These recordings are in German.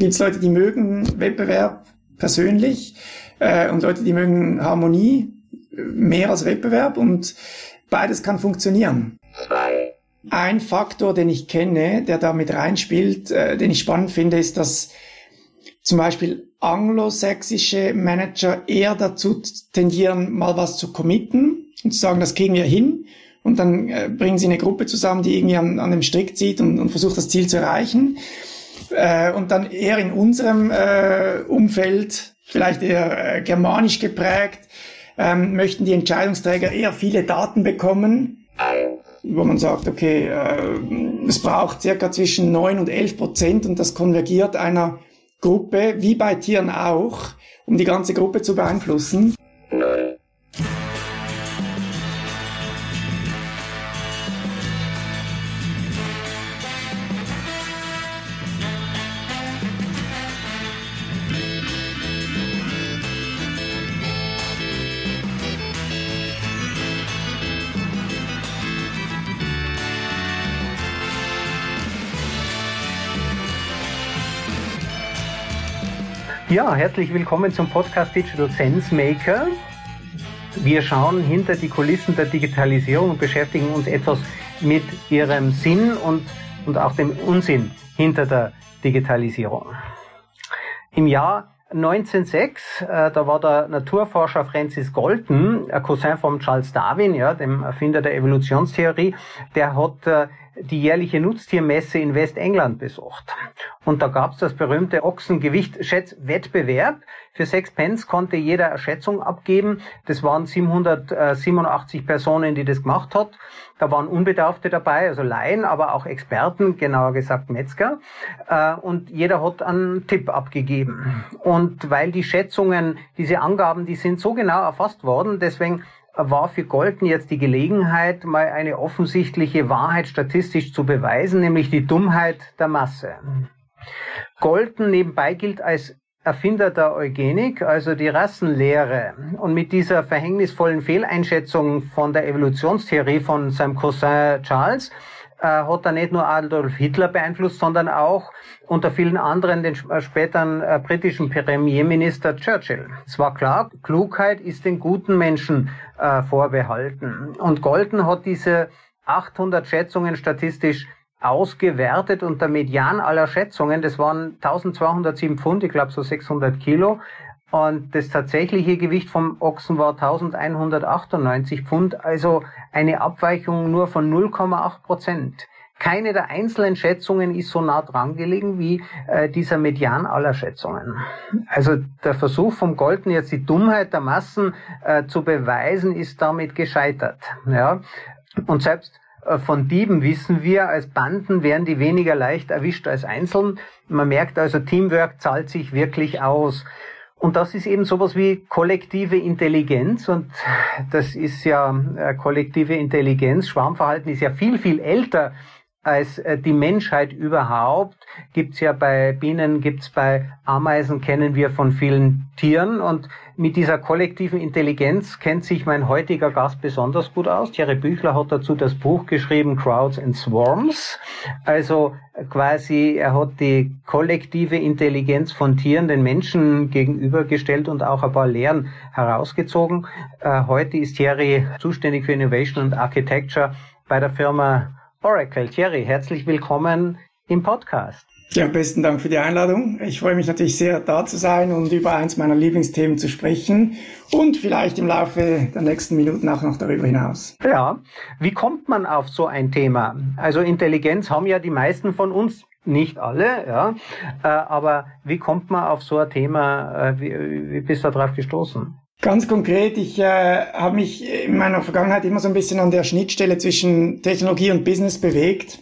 gibt es Leute, die mögen Wettbewerb persönlich äh, und Leute, die mögen Harmonie äh, mehr als Wettbewerb und beides kann funktionieren. Ein Faktor, den ich kenne, der da mit reinspielt, äh, den ich spannend finde, ist, dass zum Beispiel anglosächsische Manager eher dazu tendieren, mal was zu committen und zu sagen, das kriegen wir hin. Und dann äh, bringen sie eine Gruppe zusammen, die irgendwie an, an dem Strick zieht und, und versucht, das Ziel zu erreichen. Äh, und dann eher in unserem äh, Umfeld, vielleicht eher äh, germanisch geprägt, ähm, möchten die Entscheidungsträger eher viele Daten bekommen, wo man sagt, okay, äh, es braucht circa zwischen 9 und 11 Prozent und das konvergiert einer Gruppe, wie bei Tieren auch, um die ganze Gruppe zu beeinflussen. Ja, herzlich willkommen zum Podcast Digital Sense Maker. Wir schauen hinter die Kulissen der Digitalisierung und beschäftigen uns etwas mit ihrem Sinn und, und auch dem Unsinn hinter der Digitalisierung. Im Jahr 1906, äh, da war der Naturforscher Francis Galton, ein Cousin von Charles Darwin, ja, dem Erfinder der Evolutionstheorie, der hat äh, die jährliche Nutztiermesse in Westengland besucht. Und da gab's das berühmte Ochsengewicht-Schätzwettbewerb. Für sechs Pence konnte jeder eine Schätzung abgeben. Das waren 787 Personen, die das gemacht hat. Da waren Unbedarfte dabei, also Laien, aber auch Experten, genauer gesagt Metzger. Äh, und jeder hat einen Tipp abgegeben. Und weil die Schätzungen, diese Angaben, die sind so genau erfasst worden, deswegen war für Golden jetzt die Gelegenheit, mal eine offensichtliche Wahrheit statistisch zu beweisen, nämlich die Dummheit der Masse. Golden nebenbei gilt als Erfinder der Eugenik, also die Rassenlehre. Und mit dieser verhängnisvollen Fehleinschätzung von der Evolutionstheorie von seinem Cousin Charles äh, hat er nicht nur Adolf Hitler beeinflusst, sondern auch unter vielen anderen den äh, späteren äh, britischen Premierminister Churchill. Es war klar, Klugheit ist den guten Menschen äh, vorbehalten. Und Golden hat diese 800 Schätzungen statistisch ausgewertet und der Median aller Schätzungen, das waren 1207 Pfund, ich glaube so 600 Kilo, und das tatsächliche Gewicht vom Ochsen war 1198 Pfund, also eine Abweichung nur von 0,8 Prozent. Keine der einzelnen Schätzungen ist so nah dran gelegen wie äh, dieser Median aller Schätzungen. Also der Versuch vom Golden jetzt die Dummheit der Massen äh, zu beweisen, ist damit gescheitert. Ja? Und selbst von Dieben wissen wir, als Banden werden die weniger leicht erwischt als einzeln. Man merkt also, Teamwork zahlt sich wirklich aus. Und das ist eben sowas wie kollektive Intelligenz und das ist ja äh, kollektive Intelligenz. Schwarmverhalten ist ja viel, viel älter als äh, die Menschheit überhaupt. Gibt's ja bei Bienen, gibt's bei Ameisen, kennen wir von vielen Tieren. Und mit dieser kollektiven Intelligenz kennt sich mein heutiger Gast besonders gut aus. Thierry Büchler hat dazu das Buch geschrieben, Crowds and Swarms. Also quasi, er hat die kollektive Intelligenz von Tieren den Menschen gegenübergestellt und auch ein paar Lehren herausgezogen. Äh, heute ist Thierry zuständig für Innovation und Architecture bei der Firma Oracle. Thierry, herzlich willkommen im Podcast. Ja, besten Dank für die Einladung. Ich freue mich natürlich sehr, da zu sein und über eins meiner Lieblingsthemen zu sprechen und vielleicht im Laufe der nächsten Minuten auch noch darüber hinaus. Ja, wie kommt man auf so ein Thema? Also Intelligenz haben ja die meisten von uns, nicht alle, ja, äh, aber wie kommt man auf so ein Thema? Äh, wie, wie bist du darauf gestoßen? Ganz konkret, ich äh, habe mich in meiner Vergangenheit immer so ein bisschen an der Schnittstelle zwischen Technologie und Business bewegt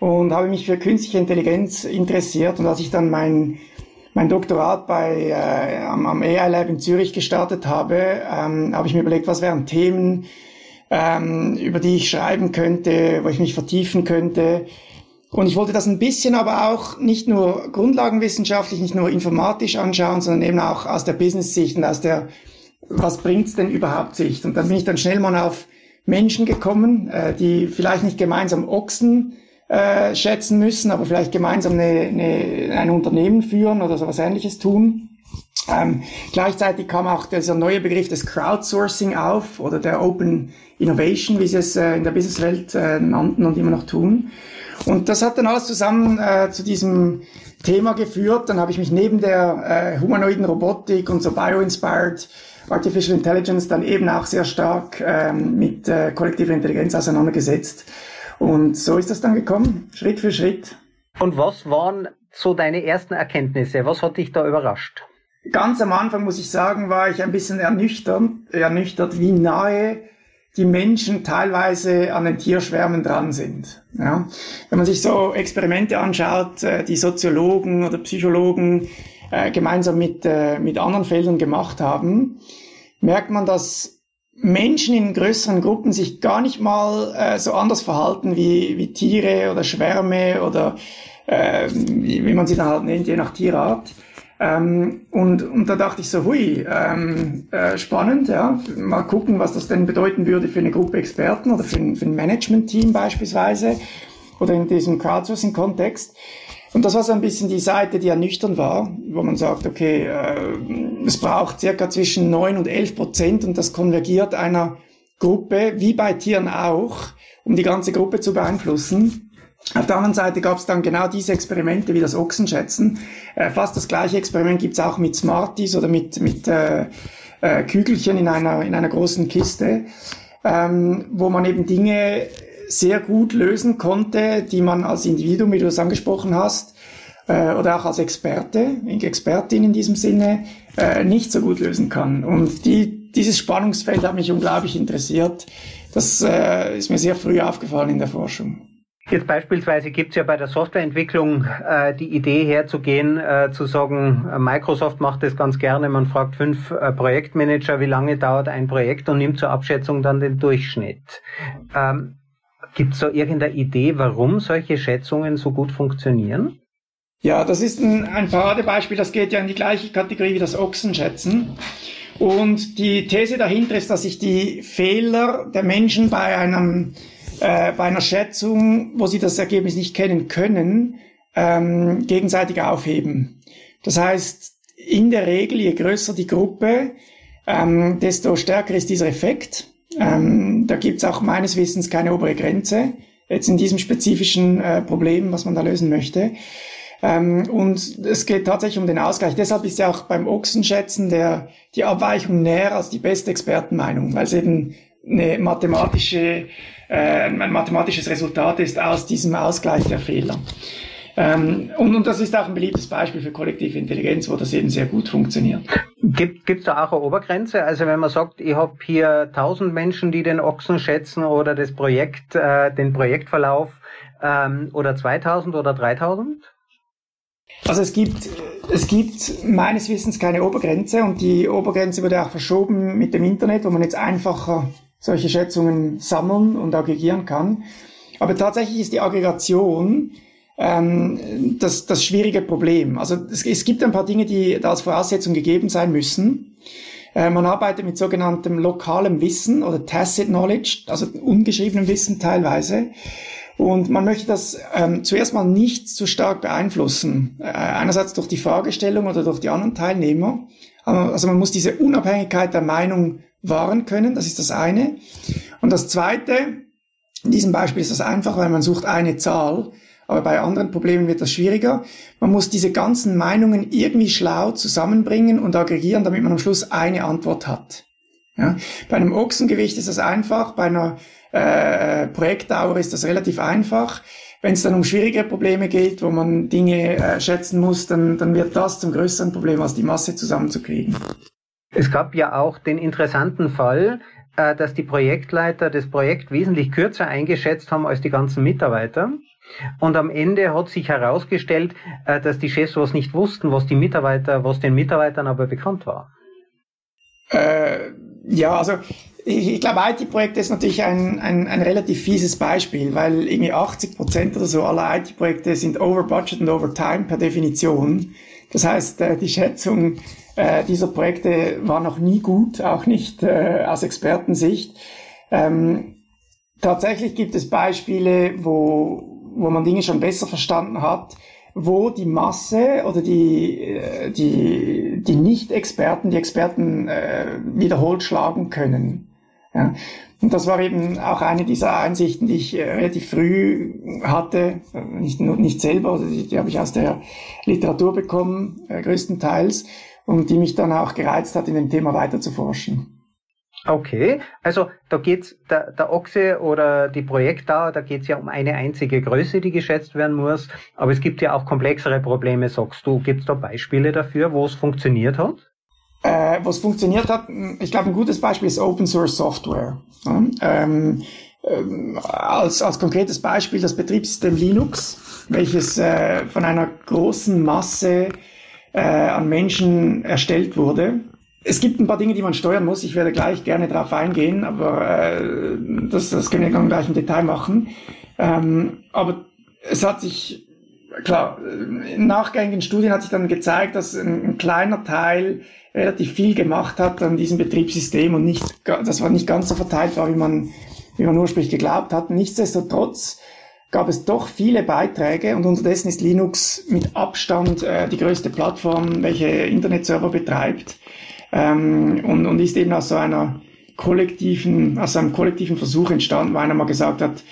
und habe mich für künstliche Intelligenz interessiert. Und als ich dann mein, mein Doktorat bei, äh, am, am AI Lab in Zürich gestartet habe, ähm, habe ich mir überlegt, was wären Themen, ähm, über die ich schreiben könnte, wo ich mich vertiefen könnte. Und ich wollte das ein bisschen aber auch nicht nur grundlagenwissenschaftlich, nicht nur informatisch anschauen, sondern eben auch aus der Business-Sicht und aus der was bringt's denn überhaupt sich? Und dann bin ich dann schnell mal auf Menschen gekommen, äh, die vielleicht nicht gemeinsam Ochsen äh, schätzen müssen, aber vielleicht gemeinsam eine, eine, ein Unternehmen führen oder so was ähnliches tun. Ähm, gleichzeitig kam auch dieser neue Begriff des Crowdsourcing auf oder der Open Innovation, wie sie es äh, in der Businesswelt äh, nannten und immer noch tun. Und das hat dann alles zusammen äh, zu diesem Thema geführt. Dann habe ich mich neben der äh, humanoiden Robotik und so bio-inspired Artificial Intelligence dann eben auch sehr stark ähm, mit äh, kollektiver Intelligenz auseinandergesetzt. Und so ist das dann gekommen, Schritt für Schritt. Und was waren so deine ersten Erkenntnisse? Was hat dich da überrascht? Ganz am Anfang muss ich sagen, war ich ein bisschen ernüchtert, ernüchtert, wie nahe die Menschen teilweise an den Tierschwärmen dran sind. Ja. Wenn man sich so Experimente anschaut, äh, die Soziologen oder Psychologen äh, gemeinsam mit, äh, mit anderen Feldern gemacht haben, merkt man, dass Menschen in größeren Gruppen sich gar nicht mal äh, so anders verhalten wie, wie Tiere oder Schwärme oder äh, wie, man sie dann halt nennt, je nach Tierart. Ähm, und, und da dachte ich so, hui, ähm, äh, spannend, ja, mal gucken, was das denn bedeuten würde für eine Gruppe Experten oder für ein, für ein Management-Team beispielsweise oder in diesem Crowdsourcing-Kontext. Und das war so ein bisschen die Seite, die ernüchternd war, wo man sagt, okay, äh, es braucht circa zwischen neun und elf Prozent und das konvergiert einer Gruppe, wie bei Tieren auch, um die ganze Gruppe zu beeinflussen. Auf der anderen Seite gab es dann genau diese Experimente wie das Ochsenschätzen. Äh, fast das gleiche Experiment gibt's auch mit Smarties oder mit, mit äh, äh, Kügelchen in einer, in einer großen Kiste, ähm, wo man eben Dinge sehr gut lösen konnte, die man als Individuum, wie du es angesprochen hast, äh, oder auch als Experte, Expertin in diesem Sinne, äh, nicht so gut lösen kann. Und die, dieses Spannungsfeld hat mich unglaublich interessiert. Das äh, ist mir sehr früh aufgefallen in der Forschung. Jetzt beispielsweise gibt es ja bei der Softwareentwicklung äh, die Idee herzugehen, äh, zu sagen, Microsoft macht das ganz gerne, man fragt fünf äh, Projektmanager, wie lange dauert ein Projekt und nimmt zur Abschätzung dann den Durchschnitt. Ähm, gibt es da irgendeine Idee, warum solche Schätzungen so gut funktionieren? Ja, das ist ein, ein Paradebeispiel, das geht ja in die gleiche Kategorie wie das Ochsenschätzen. Und die These dahinter ist, dass sich die Fehler der Menschen bei einem äh, bei einer Schätzung, wo sie das Ergebnis nicht kennen können, ähm, gegenseitig aufheben. Das heißt, in der Regel, je größer die Gruppe, ähm, desto stärker ist dieser Effekt. Ähm, da gibt es auch meines Wissens keine obere Grenze, jetzt in diesem spezifischen äh, Problem, was man da lösen möchte. Ähm, und es geht tatsächlich um den Ausgleich. Deshalb ist ja auch beim Ochsenschätzen der, die Abweichung näher als die beste Expertenmeinung, weil es eben eine mathematische äh, ein mathematisches Resultat ist aus diesem Ausgleich der Fehler. Ähm, und, und das ist auch ein beliebtes Beispiel für kollektive Intelligenz, wo das eben sehr gut funktioniert. Gibt es da auch eine Obergrenze? Also wenn man sagt, ich habe hier 1000 Menschen, die den Ochsen schätzen oder das Projekt, äh, den Projektverlauf ähm, oder 2000 oder 3000? Also es gibt, es gibt meines Wissens keine Obergrenze und die Obergrenze wurde auch verschoben mit dem Internet, wo man jetzt einfacher solche Schätzungen sammeln und aggregieren kann. Aber tatsächlich ist die Aggregation ähm, das, das schwierige Problem. Also es, es gibt ein paar Dinge, die da als Voraussetzung gegeben sein müssen. Äh, man arbeitet mit sogenanntem lokalem Wissen oder Tacit Knowledge, also ungeschriebenem Wissen teilweise. Und man möchte das ähm, zuerst mal nicht zu stark beeinflussen. Äh, einerseits durch die Fragestellung oder durch die anderen Teilnehmer. Also man muss diese Unabhängigkeit der Meinung wahren können. Das ist das eine. Und das zweite, in diesem Beispiel ist das einfach, weil man sucht eine Zahl. Aber bei anderen Problemen wird das schwieriger. Man muss diese ganzen Meinungen irgendwie schlau zusammenbringen und aggregieren, damit man am Schluss eine Antwort hat. Ja? Bei einem Ochsengewicht ist das einfach, bei einer äh, Projektdauer ist das relativ einfach. Wenn es dann um schwierige Probleme geht, wo man Dinge äh, schätzen muss, dann, dann wird das zum größeren Problem, als die Masse zusammenzukriegen. Es gab ja auch den interessanten Fall, äh, dass die Projektleiter das Projekt wesentlich kürzer eingeschätzt haben als die ganzen Mitarbeiter. Und am Ende hat sich herausgestellt, äh, dass die Chefs was nicht wussten, was die Mitarbeiter, was den Mitarbeitern aber bekannt war. Äh, ja, also ich, ich glaube, IT-Projekte ist natürlich ein, ein, ein relativ fieses Beispiel, weil irgendwie 80 Prozent oder so aller IT-Projekte sind over budget und over time per Definition. Das heißt, äh, die Schätzung äh, dieser Projekte war noch nie gut, auch nicht aus Expertensicht. Ähm, tatsächlich gibt es Beispiele, wo, wo man Dinge schon besser verstanden hat, wo die Masse oder die, äh, die, die Nicht-Experten, die Experten äh, wiederholt schlagen können. Ja. Und das war eben auch eine dieser Einsichten, die ich äh, relativ früh hatte, nicht, nicht selber, also die, die habe ich aus der Literatur bekommen, äh, größtenteils, und die mich dann auch gereizt hat, in dem Thema weiter zu forschen. Okay, also da geht's der, der Ochse oder die Projektdauer, da geht's ja um eine einzige Größe, die geschätzt werden muss. Aber es gibt ja auch komplexere Probleme, sagst du. Gibt's da Beispiele dafür, wo es funktioniert hat? Äh, was funktioniert hat, ich glaube, ein gutes Beispiel ist Open Source Software. Ja, ähm, ähm, als, als konkretes Beispiel das Betriebssystem Linux, welches äh, von einer großen Masse äh, an Menschen erstellt wurde es gibt ein paar Dinge, die man steuern muss. Ich werde gleich gerne darauf eingehen, aber äh, das, das können wir dann gleich im Detail machen. Ähm, aber es hat sich, klar, in nachgängigen Studien hat sich dann gezeigt, dass ein, ein, kleiner Teil relativ viel gemacht hat an diesem Betriebssystem und nicht, das war nicht ganz so verteilt war, wie man, wie man ursprünglich geglaubt hat. Nichtsdestotrotz gab es doch viele Beiträge und unterdessen ist Linux mit Abstand äh, die größte Plattform, welche Internetserver betreibt ähm, und, und ist eben aus so einer kollektiven, aus einem kollektiven Versuch entstanden, wo einer mal gesagt hat,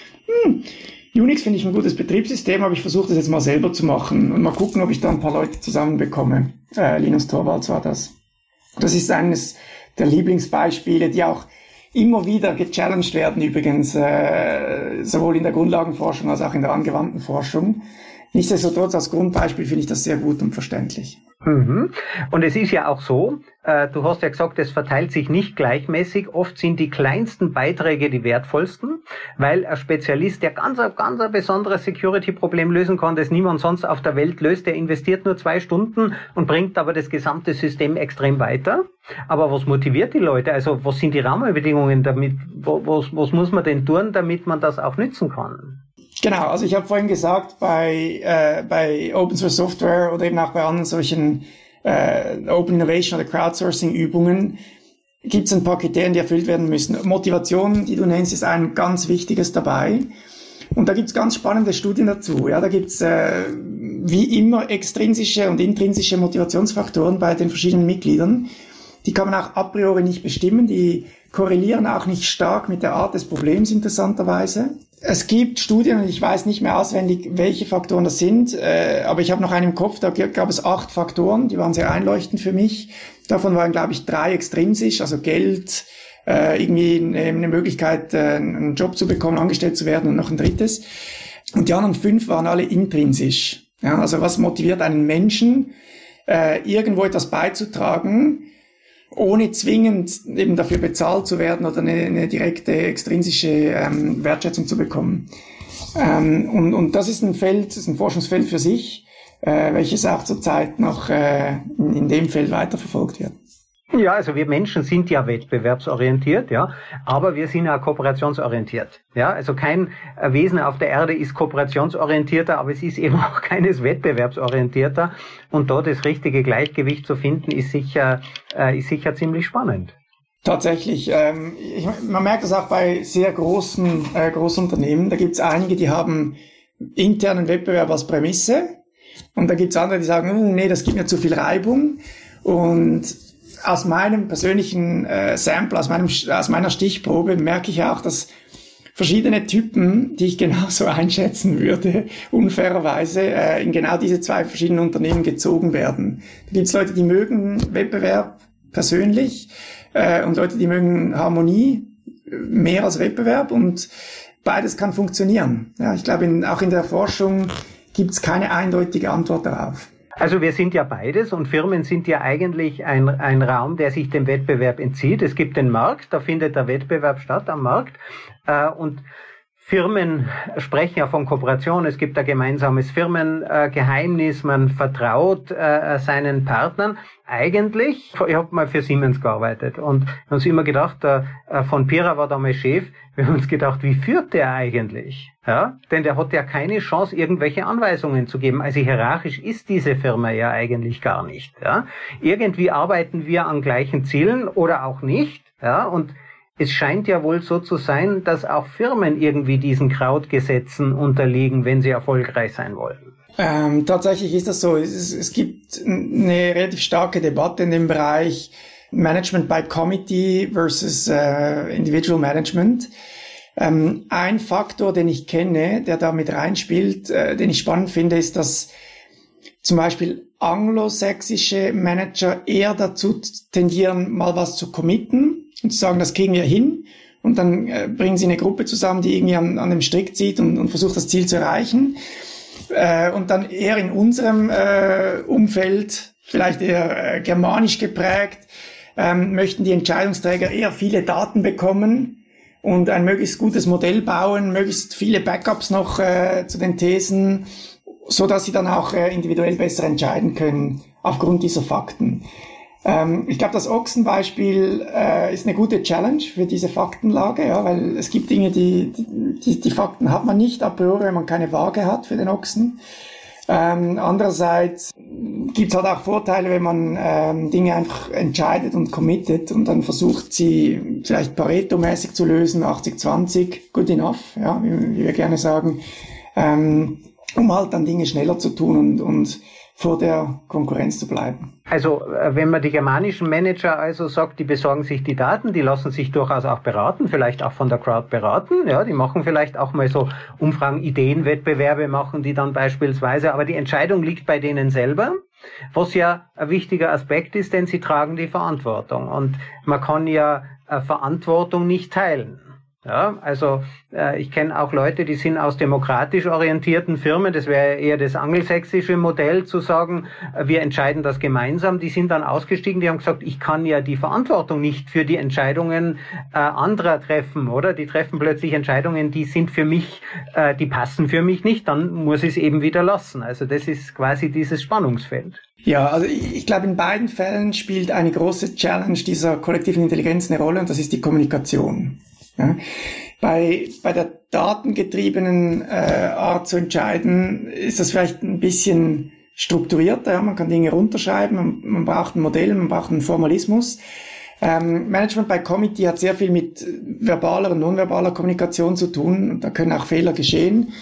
hm, Unix finde ich ein gutes Betriebssystem, aber ich versuche das jetzt mal selber zu machen und mal gucken, ob ich da ein paar Leute zusammenbekomme. Äh, Linus Torvalds war das. Das ist eines der Lieblingsbeispiele, die auch immer wieder gechallenged werden übrigens, äh, sowohl in der Grundlagenforschung als auch in der angewandten Forschung. Nichtsdestotrotz als Grundbeispiel finde ich das sehr gut und verständlich. Mhm. Und es ist ja auch so, äh, du hast ja gesagt, es verteilt sich nicht gleichmäßig. Oft sind die kleinsten Beiträge die wertvollsten, weil ein Spezialist, der ganz, ganz ein besonderes Security-Problem lösen kann, das niemand sonst auf der Welt löst, der investiert nur zwei Stunden und bringt aber das gesamte System extrem weiter. Aber was motiviert die Leute? Also was sind die Rahmenbedingungen damit? Was, was muss man denn tun, damit man das auch nützen kann? Genau, also ich habe vorhin gesagt, bei, äh, bei Open Source Software oder eben auch bei anderen solchen äh, Open Innovation oder Crowdsourcing Übungen gibt es ein paar Kriterien, die erfüllt werden müssen. Motivation, die du nennst, ist ein ganz wichtiges dabei. Und da gibt es ganz spannende Studien dazu. Ja, da gibt es äh, wie immer extrinsische und intrinsische Motivationsfaktoren bei den verschiedenen Mitgliedern. Die kann man auch a priori nicht bestimmen. Die korrelieren auch nicht stark mit der Art des Problems interessanterweise. Es gibt Studien, und ich weiß nicht mehr auswendig, welche Faktoren das sind, äh, aber ich habe noch einen im Kopf, da gab es acht Faktoren, die waren sehr einleuchtend für mich. Davon waren, glaube ich, drei extrinsisch, also Geld, äh, irgendwie eine Möglichkeit, äh, einen Job zu bekommen, angestellt zu werden und noch ein drittes. Und die anderen fünf waren alle intrinsisch. Ja, also was motiviert einen Menschen, äh, irgendwo etwas beizutragen, ohne zwingend eben dafür bezahlt zu werden oder eine, eine direkte extrinsische ähm, Wertschätzung zu bekommen. Ähm, und, und das ist ein Feld, ist ein Forschungsfeld für sich, äh, welches auch zurzeit noch äh, in, in dem Feld weiterverfolgt wird. Ja, also wir Menschen sind ja wettbewerbsorientiert, ja, aber wir sind ja kooperationsorientiert. Ja, also kein Wesen auf der Erde ist kooperationsorientierter, aber es ist eben auch keines wettbewerbsorientierter. Und da das richtige Gleichgewicht zu finden, ist sicher, äh, ist sicher ziemlich spannend. Tatsächlich. Ähm, ich, man merkt das auch bei sehr großen, äh, großen Unternehmen. Da gibt es einige, die haben internen Wettbewerb als Prämisse. Und da gibt es andere, die sagen, oh, nee, das gibt mir zu viel Reibung. Und aus meinem persönlichen äh, Sample, aus, meinem, aus meiner Stichprobe merke ich auch, dass verschiedene Typen, die ich genauso einschätzen würde, unfairerweise äh, in genau diese zwei verschiedenen Unternehmen gezogen werden. Da gibt es Leute, die mögen Wettbewerb persönlich äh, und Leute, die mögen Harmonie äh, mehr als Wettbewerb und beides kann funktionieren. Ja, ich glaube, auch in der Forschung gibt es keine eindeutige Antwort darauf. Also wir sind ja beides und Firmen sind ja eigentlich ein, ein Raum, der sich dem Wettbewerb entzieht. Es gibt den Markt, da findet der Wettbewerb statt am Markt äh, und Firmen sprechen ja von Kooperation, es gibt ein gemeinsames Firmengeheimnis, man vertraut äh, seinen Partnern. Eigentlich, ich habe mal für Siemens gearbeitet und wir uns immer gedacht, äh, von Pira war damals Chef, wir haben uns gedacht, wie führt der eigentlich? Ja, denn der hat ja keine Chance, irgendwelche Anweisungen zu geben. Also hierarchisch ist diese Firma ja eigentlich gar nicht. Ja, irgendwie arbeiten wir an gleichen Zielen oder auch nicht. Ja, und es scheint ja wohl so zu sein, dass auch Firmen irgendwie diesen Krautgesetzen unterliegen, wenn sie erfolgreich sein wollen. Ähm, tatsächlich ist das so. Es, es, gibt eine relativ starke Debatte in dem Bereich Management by Committee versus äh, Individual Management. Ähm, ein Faktor, den ich kenne, der da mit reinspielt, äh, den ich spannend finde, ist, dass zum Beispiel anglosächsische Manager eher dazu tendieren, mal was zu committen und zu sagen, das kriegen wir hin. Und dann äh, bringen sie eine Gruppe zusammen, die irgendwie an, an dem Strick zieht und, und versucht, das Ziel zu erreichen. Äh, und dann eher in unserem äh, Umfeld, vielleicht eher äh, germanisch geprägt, ähm, möchten die Entscheidungsträger eher viele Daten bekommen und ein möglichst gutes Modell bauen, möglichst viele Backups noch äh, zu den Thesen, so dass sie dann auch äh, individuell besser entscheiden können aufgrund dieser Fakten. Ähm, ich glaube, das Ochsenbeispiel äh, ist eine gute Challenge für diese Faktenlage, ja, weil es gibt Dinge, die, die, die Fakten hat man nicht a priori, wenn man keine Waage hat für den Ochsen. Ähm, andererseits gibt es halt auch Vorteile, wenn man ähm, Dinge einfach entscheidet und committet und dann versucht, sie vielleicht Pareto-mäßig zu lösen, 80-20, good enough, ja, wie, wie wir gerne sagen, ähm, um halt dann Dinge schneller zu tun und, und vor der Konkurrenz zu bleiben. Also äh, wenn man die germanischen Manager also sagt, die besorgen sich die Daten, die lassen sich durchaus auch beraten, vielleicht auch von der Crowd beraten, ja, die machen vielleicht auch mal so Umfragen, Ideenwettbewerbe machen die dann beispielsweise, aber die Entscheidung liegt bei denen selber. Was ja ein wichtiger Aspekt ist, denn sie tragen die Verantwortung und man kann ja äh, Verantwortung nicht teilen. Ja, also äh, ich kenne auch Leute, die sind aus demokratisch orientierten Firmen, das wäre eher das angelsächsische Modell zu sagen, äh, wir entscheiden das gemeinsam. Die sind dann ausgestiegen, die haben gesagt, ich kann ja die Verantwortung nicht für die Entscheidungen äh, anderer treffen, oder? Die treffen plötzlich Entscheidungen, die sind für mich, äh, die passen für mich nicht, dann muss ich es eben wieder lassen. Also das ist quasi dieses Spannungsfeld. Ja, also ich, ich glaube, in beiden Fällen spielt eine große Challenge dieser kollektiven Intelligenz eine Rolle und das ist die Kommunikation. Ja. Bei, bei der datengetriebenen äh, Art zu entscheiden, ist das vielleicht ein bisschen strukturierter. Ja. Man kann Dinge runterschreiben, man, man braucht ein Modell, man braucht einen Formalismus. Ähm, Management by Committee hat sehr viel mit verbaler und nonverbaler Kommunikation zu tun. Da können auch Fehler geschehen.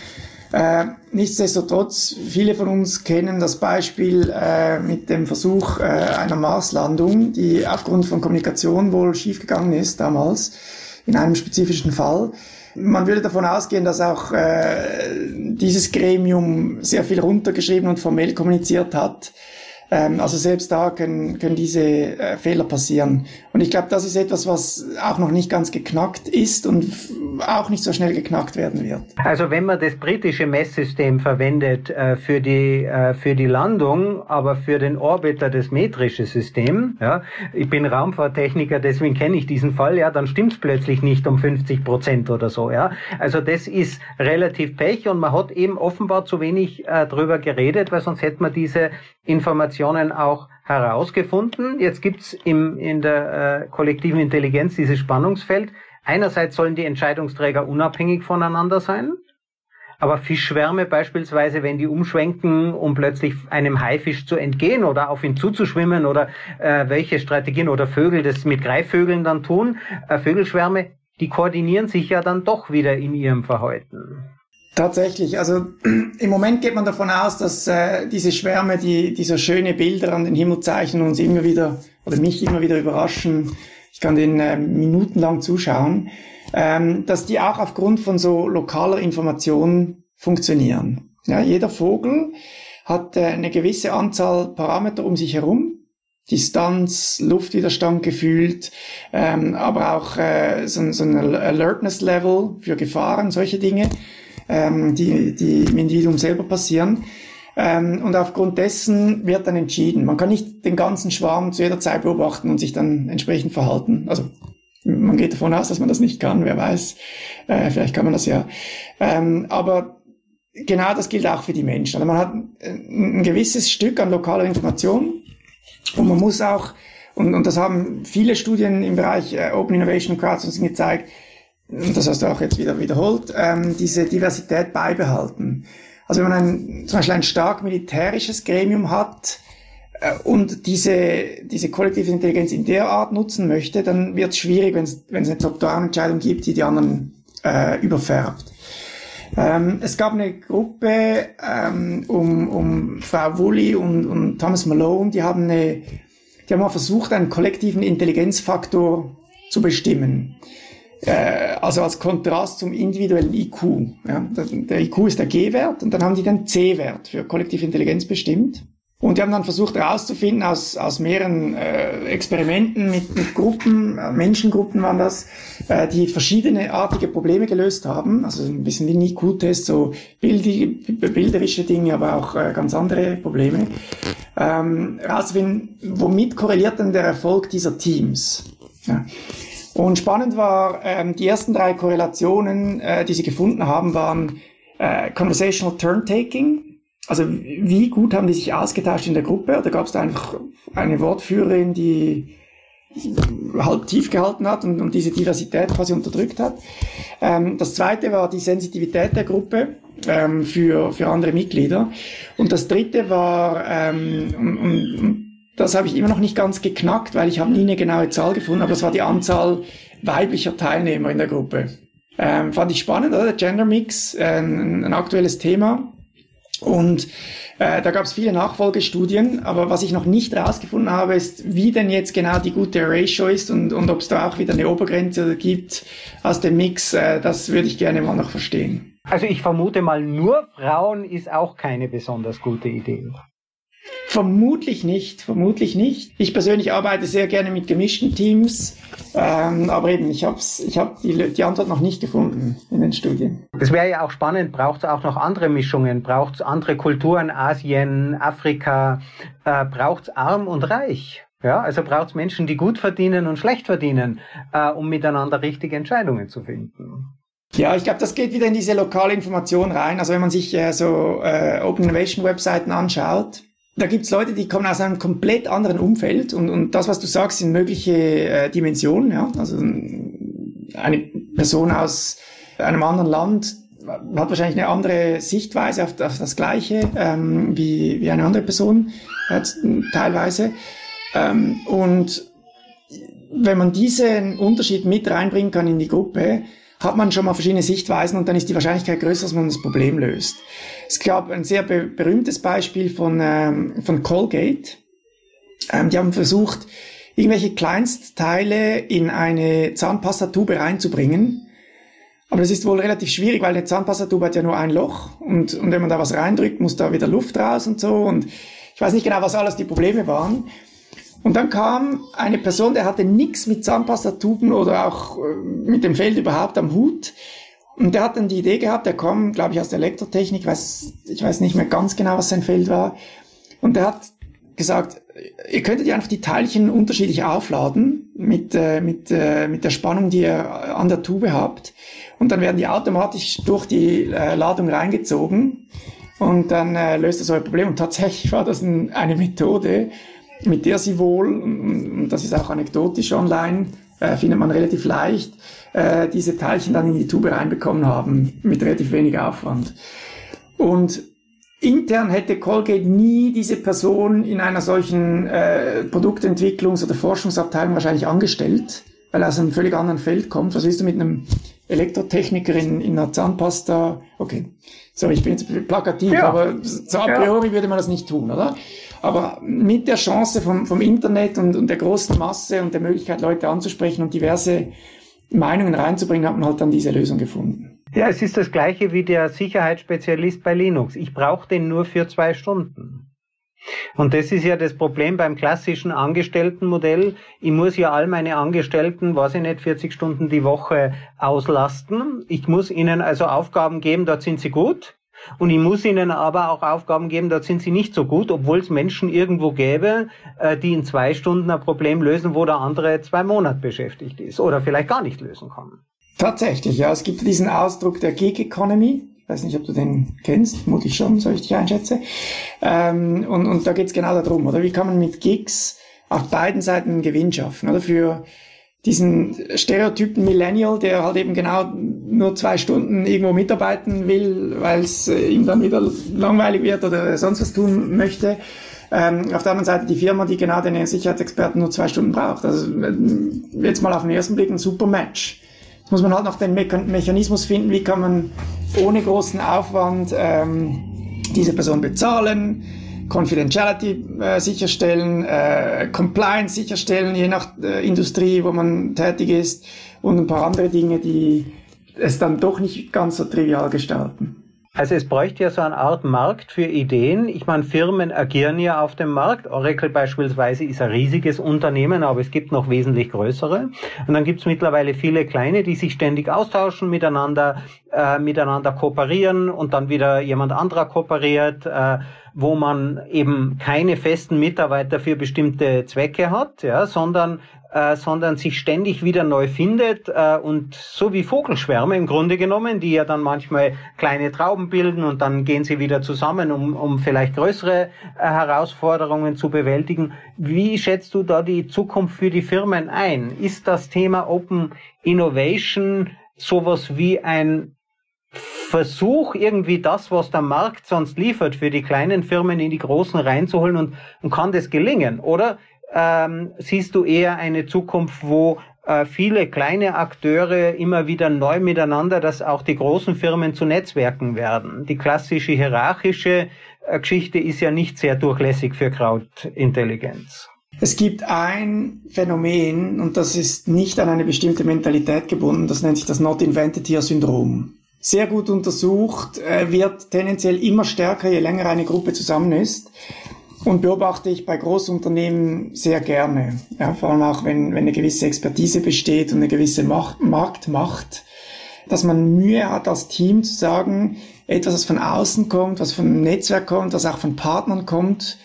Äh, nichtsdestotrotz, viele von uns kennen das Beispiel äh, mit dem Versuch äh, einer Marslandung, die aufgrund von Kommunikation wohl schiefgegangen ist damals in einem spezifischen Fall. Man würde davon ausgehen, dass auch äh, dieses Gremium sehr viel runtergeschrieben und formell kommuniziert hat. Ähm, also selbst da können, können diese äh, Fehler passieren. Und ich glaube, das ist etwas, was auch noch nicht ganz geknackt ist und auch nicht so schnell geknackt werden wird. Also wenn man das britische Messsystem verwendet äh, für die äh, für die Landung, aber für den Orbiter das metrische System, ja, ich bin Raumfahrttechniker, deswegen kenne ich diesen Fall, ja, dann stimmt es plötzlich nicht um 50 Prozent oder so, ja. Also das ist relativ Pech und man hat eben offenbar zu wenig äh, drüber geredet, weil sonst hätte man diese Informationen auch herausgefunden. Jetzt gibt's im, in der äh, kollektiven Intelligenz dieses Spannungsfeld. Einerseits sollen die Entscheidungsträger unabhängig voneinander sein, aber Fischschwärme beispielsweise, wenn die umschwenken, um plötzlich einem Haifisch zu entgehen oder auf ihn zuzuschwimmen oder äh, welche Strategien oder Vögel das mit Greifvögeln dann tun, äh, Vögelschwärme, die koordinieren sich ja dann doch wieder in ihrem Verhalten. Tatsächlich, also im Moment geht man davon aus, dass äh, diese Schwärme, die, die so schöne Bilder an den Himmel zeichnen, uns immer wieder oder mich immer wieder überraschen. Ich kann den äh, minutenlang zuschauen, ähm, dass die auch aufgrund von so lokaler Information funktionieren. Ja, jeder Vogel hat äh, eine gewisse Anzahl Parameter um sich herum, Distanz, Luftwiderstand gefühlt, ähm, aber auch äh, so, so ein Alertness-Level für Gefahren, solche Dinge ähm, die, die im Individuum selber passieren. Ähm, und aufgrund dessen wird dann entschieden. Man kann nicht den ganzen Schwarm zu jeder Zeit beobachten und sich dann entsprechend verhalten. Also man geht davon aus, dass man das nicht kann, wer weiß. Äh, vielleicht kann man das ja. Ähm, aber genau das gilt auch für die Menschen. Also man hat ein gewisses Stück an lokaler Information und man muss auch, und, und das haben viele Studien im Bereich äh, Open Innovation Crowdsourcing gezeigt, das hast du auch jetzt wieder wiederholt, ähm, diese Diversität beibehalten. Also wenn man ein, zum Beispiel ein stark militärisches Gremium hat, äh, und diese, diese kollektive Intelligenz in der Art nutzen möchte, dann wird es schwierig, wenn es eine Top-Down-Entscheidung gibt, die die anderen äh, überfärbt. Ähm, es gab eine Gruppe ähm, um, um Frau Woolley und, und Thomas Malone, die haben, eine, die haben mal versucht, einen kollektiven Intelligenzfaktor zu bestimmen. Äh, also als Kontrast zum individuellen IQ. Ja. Der IQ ist der G-Wert und dann haben die den C-Wert für kollektive Intelligenz bestimmt. Und die haben dann versucht herauszufinden aus, aus mehreren äh, Experimenten mit, mit Gruppen, äh, Menschengruppen waren das, äh, die verschiedene artige Probleme gelöst haben. Also ein bisschen wie ein IQ-Test, so bildi, bilderische Dinge, aber auch äh, ganz andere Probleme. Ähm, womit korreliert denn der Erfolg dieser Teams? Ja. Und spannend war, ähm, die ersten drei Korrelationen, äh, die sie gefunden haben, waren äh, Conversational Turn-Taking, also wie gut haben die sich ausgetauscht in der Gruppe? Oder gab es da einfach eine Wortführerin, die halb tief gehalten hat und, und diese Diversität quasi unterdrückt hat? Ähm, das zweite war die Sensitivität der Gruppe ähm, für, für andere Mitglieder. Und das dritte war, ähm, und, und, das habe ich immer noch nicht ganz geknackt, weil ich habe nie eine genaue Zahl gefunden, aber das war die Anzahl weiblicher Teilnehmer in der Gruppe. Ähm, fand ich spannend, oder? Der Gender Mix, äh, ein, ein aktuelles Thema. Und äh, da gab es viele Nachfolgestudien, aber was ich noch nicht herausgefunden habe, ist, wie denn jetzt genau die gute Ratio ist und, und ob es da auch wieder eine Obergrenze gibt aus dem Mix. Äh, das würde ich gerne mal noch verstehen. Also ich vermute mal, nur Frauen ist auch keine besonders gute Idee. Vermutlich nicht, vermutlich nicht. Ich persönlich arbeite sehr gerne mit gemischten Teams, ähm, aber eben, ich habe ich hab die, die Antwort noch nicht gefunden in den Studien. Das wäre ja auch spannend, braucht es auch noch andere Mischungen, braucht es andere Kulturen, Asien, Afrika, äh, braucht es arm und reich? Ja, also braucht es Menschen, die gut verdienen und schlecht verdienen, äh, um miteinander richtige Entscheidungen zu finden. Ja, ich glaube, das geht wieder in diese lokale Information rein. Also wenn man sich äh, so äh, Open Innovation Webseiten anschaut, da gibt's Leute, die kommen aus einem komplett anderen Umfeld und, und das, was du sagst, sind mögliche äh, Dimensionen. Ja? Also eine Person aus einem anderen Land hat wahrscheinlich eine andere Sichtweise auf, auf das Gleiche ähm, wie, wie eine andere Person äh, teilweise. Ähm, und wenn man diesen Unterschied mit reinbringen kann in die Gruppe, hat man schon mal verschiedene Sichtweisen und dann ist die Wahrscheinlichkeit größer, dass man das Problem löst. Es gab ein sehr be berühmtes Beispiel von, ähm, von Colgate. Ähm, die haben versucht, irgendwelche Kleinstteile in eine Zahnpastatube reinzubringen. Aber das ist wohl relativ schwierig, weil eine Zahnpastatube hat ja nur ein Loch und, und wenn man da was reindrückt, muss da wieder Luft raus und so. Und ich weiß nicht genau, was alles die Probleme waren. Und dann kam eine Person, der hatte nichts mit Zahnpastatuben oder auch äh, mit dem Feld überhaupt am Hut. Und der hat dann die Idee gehabt, der kam, glaube ich, aus der Elektrotechnik, weiß, ich weiß nicht mehr ganz genau, was sein Feld war. Und der hat gesagt, ihr könntet ja einfach die Teilchen unterschiedlich aufladen mit, äh, mit, äh, mit der Spannung, die ihr an der Tube habt. Und dann werden die automatisch durch die äh, Ladung reingezogen. Und dann äh, löst das euer Problem. Und tatsächlich war das ein, eine Methode, mit der sie wohl, das ist auch anekdotisch online, äh, findet man relativ leicht, äh, diese Teilchen dann in die Tube reinbekommen haben, mit relativ wenig Aufwand. Und intern hätte Colgate nie diese Person in einer solchen äh, Produktentwicklungs- oder Forschungsabteilung wahrscheinlich angestellt, weil er aus einem völlig anderen Feld kommt. Was willst du mit einem Elektrotechniker in, in einer Zahnpasta? Okay, sorry, ich bin jetzt plakativ, ja. aber so a priori ja. würde man das nicht tun, oder? Aber mit der Chance vom, vom Internet und, und der großen Masse und der Möglichkeit, Leute anzusprechen und diverse Meinungen reinzubringen, hat man halt dann diese Lösung gefunden. Ja, es ist das gleiche wie der Sicherheitsspezialist bei Linux. Ich brauche den nur für zwei Stunden. Und das ist ja das Problem beim klassischen Angestelltenmodell. Ich muss ja all meine Angestellten, weiß ich nicht, 40 Stunden die Woche auslasten. Ich muss ihnen also Aufgaben geben, dort sind sie gut. Und ich muss ihnen aber auch Aufgaben geben, dort sind sie nicht so gut, obwohl es Menschen irgendwo gäbe, äh, die in zwei Stunden ein Problem lösen, wo der andere zwei Monate beschäftigt ist oder vielleicht gar nicht lösen kann. Tatsächlich, ja. Es gibt diesen Ausdruck der Gig Economy. Ich weiß nicht, ob du den kennst, vermutlich schon, so ich dich einschätze. Ähm, und, und da geht's genau darum, oder? Wie kann man mit Gigs auf beiden Seiten einen Gewinn schaffen, oder? Für diesen Stereotypen Millennial, der halt eben genau nur zwei Stunden irgendwo mitarbeiten will, weil es äh, ihm dann wieder langweilig wird oder sonst was tun möchte. Ähm, auf der anderen Seite die Firma, die genau den Sicherheitsexperten nur zwei Stunden braucht. Also äh, jetzt mal auf den ersten Blick ein super Match. Jetzt muss man halt noch den Me Mechanismus finden, wie kann man ohne großen Aufwand ähm, diese Person bezahlen, Confidentiality äh, sicherstellen, äh, Compliance sicherstellen, je nach äh, Industrie, wo man tätig ist und ein paar andere Dinge, die es dann doch nicht ganz so trivial gestalten. Also es bräuchte ja so eine Art Markt für Ideen. Ich meine, Firmen agieren ja auf dem Markt. Oracle beispielsweise ist ein riesiges Unternehmen, aber es gibt noch wesentlich größere. Und dann gibt es mittlerweile viele kleine, die sich ständig austauschen, miteinander, äh, miteinander kooperieren und dann wieder jemand anderer kooperiert. Äh, wo man eben keine festen Mitarbeiter für bestimmte Zwecke hat, ja, sondern äh, sondern sich ständig wieder neu findet äh, und so wie Vogelschwärme im Grunde genommen, die ja dann manchmal kleine Trauben bilden und dann gehen sie wieder zusammen, um, um vielleicht größere äh, Herausforderungen zu bewältigen. Wie schätzt du da die Zukunft für die Firmen ein? Ist das Thema Open Innovation sowas wie ein Versuch, irgendwie das, was der Markt sonst liefert, für die kleinen Firmen in die großen reinzuholen und, und kann das gelingen? Oder ähm, siehst du eher eine Zukunft, wo äh, viele kleine Akteure immer wieder neu miteinander, dass auch die großen Firmen zu Netzwerken werden? Die klassische hierarchische äh, Geschichte ist ja nicht sehr durchlässig für Crowd-Intelligenz. Es gibt ein Phänomen und das ist nicht an eine bestimmte Mentalität gebunden, das nennt sich das Not Invented Here Syndrom sehr gut untersucht, äh, wird tendenziell immer stärker, je länger eine Gruppe zusammen ist. Und beobachte ich bei Großunternehmen sehr gerne. Ja, vor allem auch, wenn, wenn eine gewisse Expertise besteht und eine gewisse Macht, Marktmacht, dass man Mühe hat als Team zu sagen, etwas, was von außen kommt, was vom Netzwerk kommt, was auch von Partnern kommt,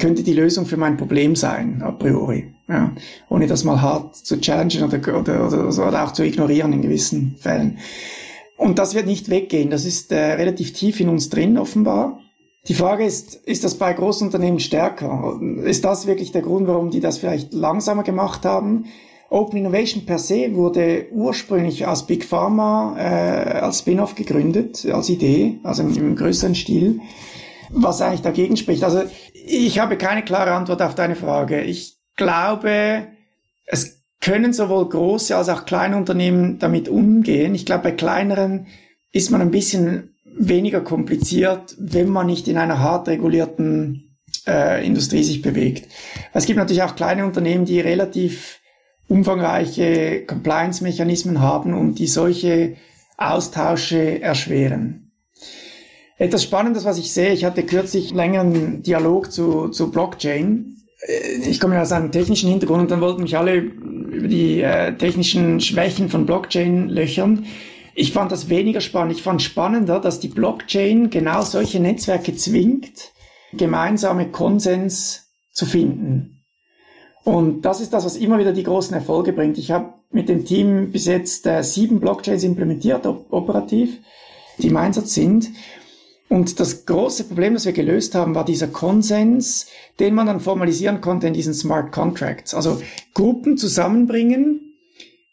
könnte die Lösung für mein Problem sein, a priori. Ja, ohne das mal hart zu challengen oder, oder, oder, oder auch zu ignorieren in gewissen Fällen. Und das wird nicht weggehen. Das ist äh, relativ tief in uns drin, offenbar. Die Frage ist, ist das bei Großunternehmen stärker? Ist das wirklich der Grund, warum die das vielleicht langsamer gemacht haben? Open Innovation per se wurde ursprünglich aus Big Pharma äh, als Spin-off gegründet, als Idee, also im, im größeren Stil. Was eigentlich dagegen spricht? Also ich habe keine klare Antwort auf deine Frage. Ich glaube, es können sowohl große als auch kleine Unternehmen damit umgehen. Ich glaube, bei kleineren ist man ein bisschen weniger kompliziert, wenn man nicht in einer hart regulierten äh, Industrie sich bewegt. Es gibt natürlich auch kleine Unternehmen, die relativ umfangreiche Compliance-Mechanismen haben und die solche Austausche erschweren. Etwas Spannendes, was ich sehe, ich hatte kürzlich längeren Dialog zu, zu Blockchain. Äh, ich komme ja aus einem technischen Hintergrund und dann wollten mich alle über die äh, technischen Schwächen von Blockchain löchern. Ich fand das weniger spannend. Ich fand spannender, dass die Blockchain genau solche Netzwerke zwingt, gemeinsame Konsens zu finden. Und das ist das, was immer wieder die großen Erfolge bringt. Ich habe mit dem Team bis jetzt äh, sieben Blockchains implementiert, op operativ, die im Einsatz sind. Und das große Problem, das wir gelöst haben, war dieser Konsens, den man dann formalisieren konnte in diesen Smart Contracts. Also Gruppen zusammenbringen,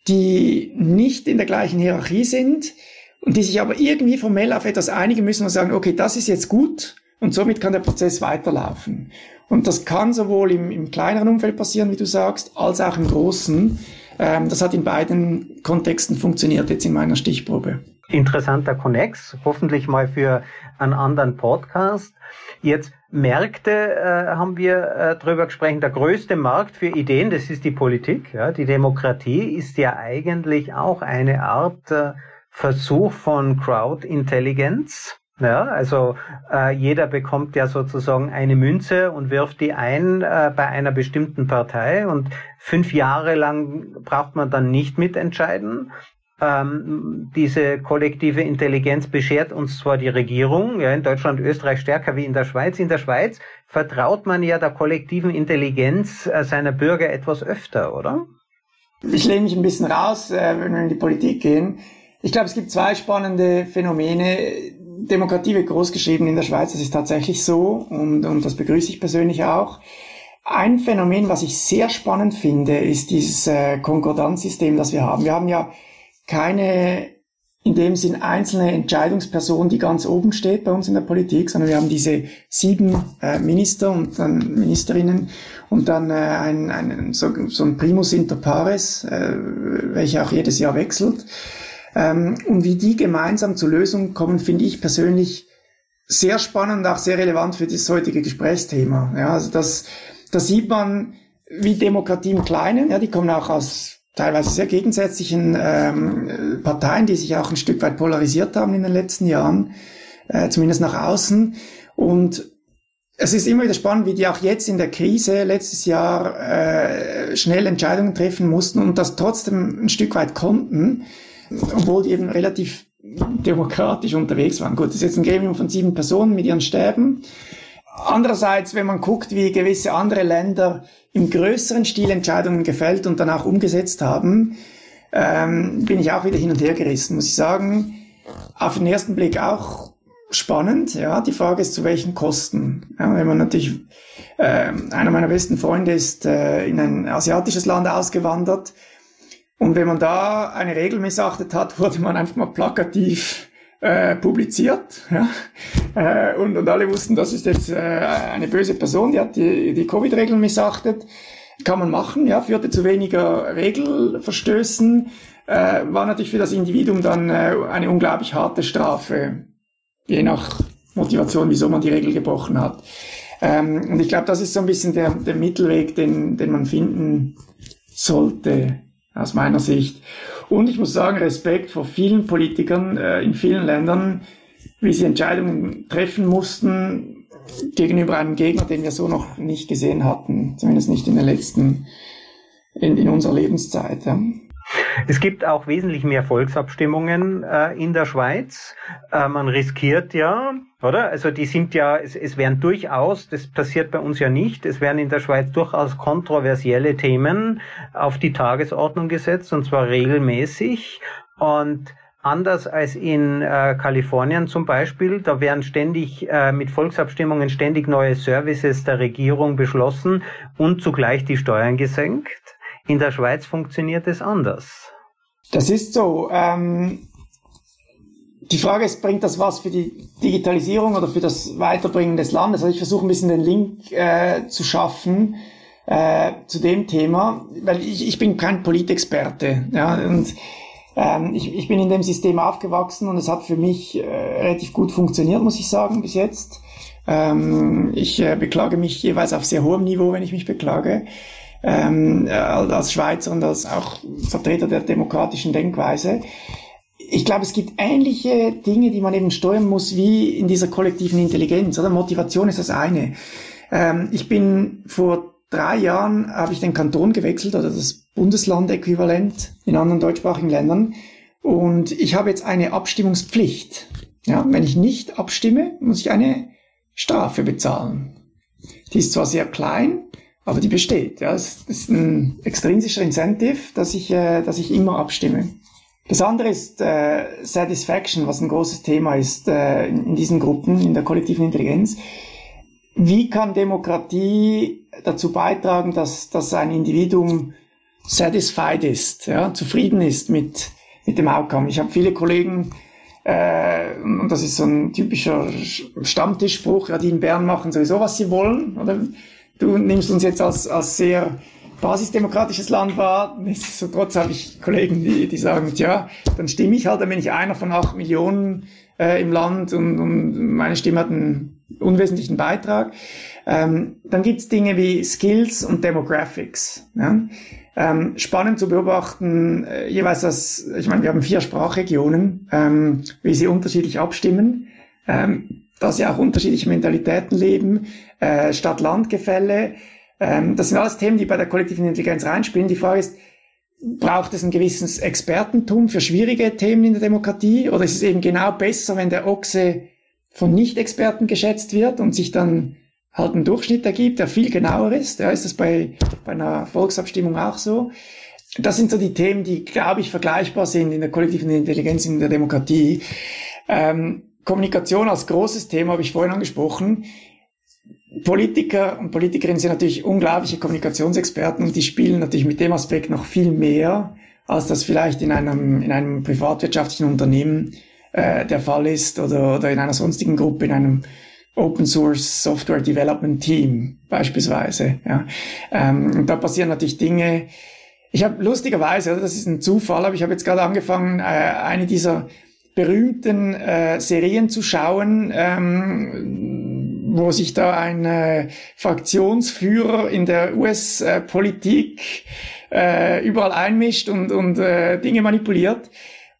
die nicht in der gleichen Hierarchie sind und die sich aber irgendwie formell auf etwas einigen müssen und sagen, okay, das ist jetzt gut und somit kann der Prozess weiterlaufen. Und das kann sowohl im, im kleineren Umfeld passieren, wie du sagst, als auch im großen. Ähm, das hat in beiden Kontexten funktioniert jetzt in meiner Stichprobe interessanter Connex, hoffentlich mal für einen anderen Podcast. Jetzt Märkte äh, haben wir äh, drüber gesprochen. Der größte Markt für Ideen, das ist die Politik. Ja? Die Demokratie ist ja eigentlich auch eine Art äh, Versuch von Crowd Intelligence. Ja, also äh, jeder bekommt ja sozusagen eine Münze und wirft die ein äh, bei einer bestimmten Partei und fünf Jahre lang braucht man dann nicht mitentscheiden, ähm, diese kollektive Intelligenz beschert uns zwar die Regierung, ja, in Deutschland, Österreich stärker wie in der Schweiz. In der Schweiz vertraut man ja der kollektiven Intelligenz äh, seiner Bürger etwas öfter, oder? Ich lehne mich ein bisschen raus, äh, wenn wir in die Politik gehen. Ich glaube, es gibt zwei spannende Phänomene. Demokratie wird großgeschrieben in der Schweiz, das ist tatsächlich so und, und das begrüße ich persönlich auch. Ein Phänomen, was ich sehr spannend finde, ist dieses äh, Konkordanzsystem, das wir haben. Wir haben ja keine in dem Sinn einzelne Entscheidungsperson, die ganz oben steht bei uns in der Politik, sondern wir haben diese sieben äh, Minister und dann Ministerinnen und dann äh, ein, ein, so, so ein Primus inter pares, äh, welcher auch jedes Jahr wechselt. Ähm, und wie die gemeinsam zu Lösungen kommen, finde ich persönlich sehr spannend und auch sehr relevant für das heutige Gesprächsthema. Ja, also das, da sieht man, wie Demokratie im Kleinen, ja, die kommen auch aus teilweise sehr gegensätzlichen ähm, Parteien, die sich auch ein Stück weit polarisiert haben in den letzten Jahren, äh, zumindest nach außen. Und es ist immer wieder spannend, wie die auch jetzt in der Krise letztes Jahr äh, schnell Entscheidungen treffen mussten und das trotzdem ein Stück weit konnten, obwohl die eben relativ demokratisch unterwegs waren. Gut, das ist jetzt ein Gremium von sieben Personen mit ihren Stäben. Andererseits, wenn man guckt, wie gewisse andere Länder im größeren Stil Entscheidungen gefällt und dann auch umgesetzt haben, ähm, bin ich auch wieder hin und her gerissen, muss ich sagen. Auf den ersten Blick auch spannend. Ja, die Frage ist, zu welchen Kosten. Ja, wenn man natürlich, äh, einer meiner besten Freunde ist äh, in ein asiatisches Land ausgewandert. Und wenn man da eine Regel missachtet hat, wurde man einfach mal plakativ äh, publiziert. Ja? Äh, und, und alle wussten, das ist jetzt äh, eine böse Person, die hat die, die Covid-Regeln missachtet. Kann man machen, ja, führte zu weniger Regelverstößen, äh, war natürlich für das Individuum dann äh, eine unglaublich harte Strafe, je nach Motivation, wieso man die Regel gebrochen hat. Ähm, und ich glaube, das ist so ein bisschen der, der Mittelweg, den, den man finden sollte, aus meiner Sicht. Und ich muss sagen, Respekt vor vielen Politikern äh, in vielen Ländern, wie sie Entscheidungen treffen mussten gegenüber einem Gegner, den wir so noch nicht gesehen hatten, zumindest nicht in den letzten, in, in unserer Lebenszeit. Ja. Es gibt auch wesentlich mehr Volksabstimmungen äh, in der Schweiz. Äh, man riskiert ja, oder? Also die sind ja, es, es werden durchaus, das passiert bei uns ja nicht, es werden in der Schweiz durchaus kontroversielle Themen auf die Tagesordnung gesetzt, und zwar regelmäßig. Und Anders als in äh, Kalifornien zum Beispiel, da werden ständig äh, mit Volksabstimmungen ständig neue Services der Regierung beschlossen und zugleich die Steuern gesenkt. In der Schweiz funktioniert es anders. Das ist so. Ähm, die Frage ist, bringt das was für die Digitalisierung oder für das Weiterbringen des Landes? Also ich versuche ein bisschen den Link äh, zu schaffen äh, zu dem Thema, weil ich, ich bin kein Politexperte. Ja, und ähm, ich, ich bin in dem System aufgewachsen und es hat für mich äh, relativ gut funktioniert, muss ich sagen, bis jetzt. Ähm, ich äh, beklage mich jeweils auf sehr hohem Niveau, wenn ich mich beklage ähm, äh, als Schweizer und als auch Vertreter der demokratischen Denkweise. Ich glaube, es gibt ähnliche Dinge, die man eben steuern muss, wie in dieser kollektiven Intelligenz. Oder Motivation ist das eine. Ähm, ich bin vor drei Jahren habe ich den Kanton gewechselt oder das Bundesland-Äquivalent in anderen deutschsprachigen Ländern. Und ich habe jetzt eine Abstimmungspflicht. Ja, wenn ich nicht abstimme, muss ich eine Strafe bezahlen. Die ist zwar sehr klein, aber die besteht. Ja. Es ist ein extrinsischer Incentive, dass ich, äh, dass ich immer abstimme. Das andere ist äh, Satisfaction, was ein großes Thema ist äh, in, in diesen Gruppen, in der kollektiven Intelligenz. Wie kann Demokratie dazu beitragen, dass, dass ein Individuum satisfied ist, ja, zufrieden ist mit, mit dem Outcome? Ich habe viele Kollegen, äh, und das ist so ein typischer Stammtischspruch, ja, die in Bern machen sowieso, was sie wollen, oder? Du nimmst uns jetzt als, als sehr basisdemokratisches Land wahr. Nichtsdestotrotz habe ich Kollegen, die, die sagen, ja, dann stimme ich halt, dann bin ich einer von acht Millionen äh, im Land und, und meine Stimme hat einen unwesentlichen Beitrag. Ähm, dann gibt's Dinge wie Skills und Demographics. Ja? Ähm, spannend zu beobachten, äh, jeweils das, ich meine, wir haben vier Sprachregionen, ähm, wie sie unterschiedlich abstimmen. Ähm, da sie auch unterschiedliche Mentalitäten leben, äh, Stadt-Land-Gefälle. Ähm, das sind alles Themen, die bei der kollektiven Intelligenz reinspielen. Die Frage ist, braucht es ein gewisses Expertentum für schwierige Themen in der Demokratie oder ist es eben genau besser, wenn der Ochse von Nicht-Experten geschätzt wird und sich dann halt ein Durchschnitt ergibt, der viel genauer ist? Ja, ist das bei, bei einer Volksabstimmung auch so? Das sind so die Themen, die, glaube ich, vergleichbar sind in der kollektiven Intelligenz in der Demokratie. Ähm, Kommunikation als großes Thema habe ich vorhin angesprochen. Politiker und Politikerinnen sind natürlich unglaubliche Kommunikationsexperten und die spielen natürlich mit dem Aspekt noch viel mehr als das vielleicht in einem, in einem privatwirtschaftlichen Unternehmen äh, der Fall ist oder, oder in einer sonstigen Gruppe, in einem Open Source Software Development Team beispielsweise. Ja. Ähm, und da passieren natürlich Dinge. Ich habe lustigerweise, also das ist ein Zufall, aber ich habe jetzt gerade angefangen, äh, eine dieser berühmten äh, Serien zu schauen, ähm, wo sich da ein äh, Fraktionsführer in der US-Politik äh, überall einmischt und, und äh, Dinge manipuliert.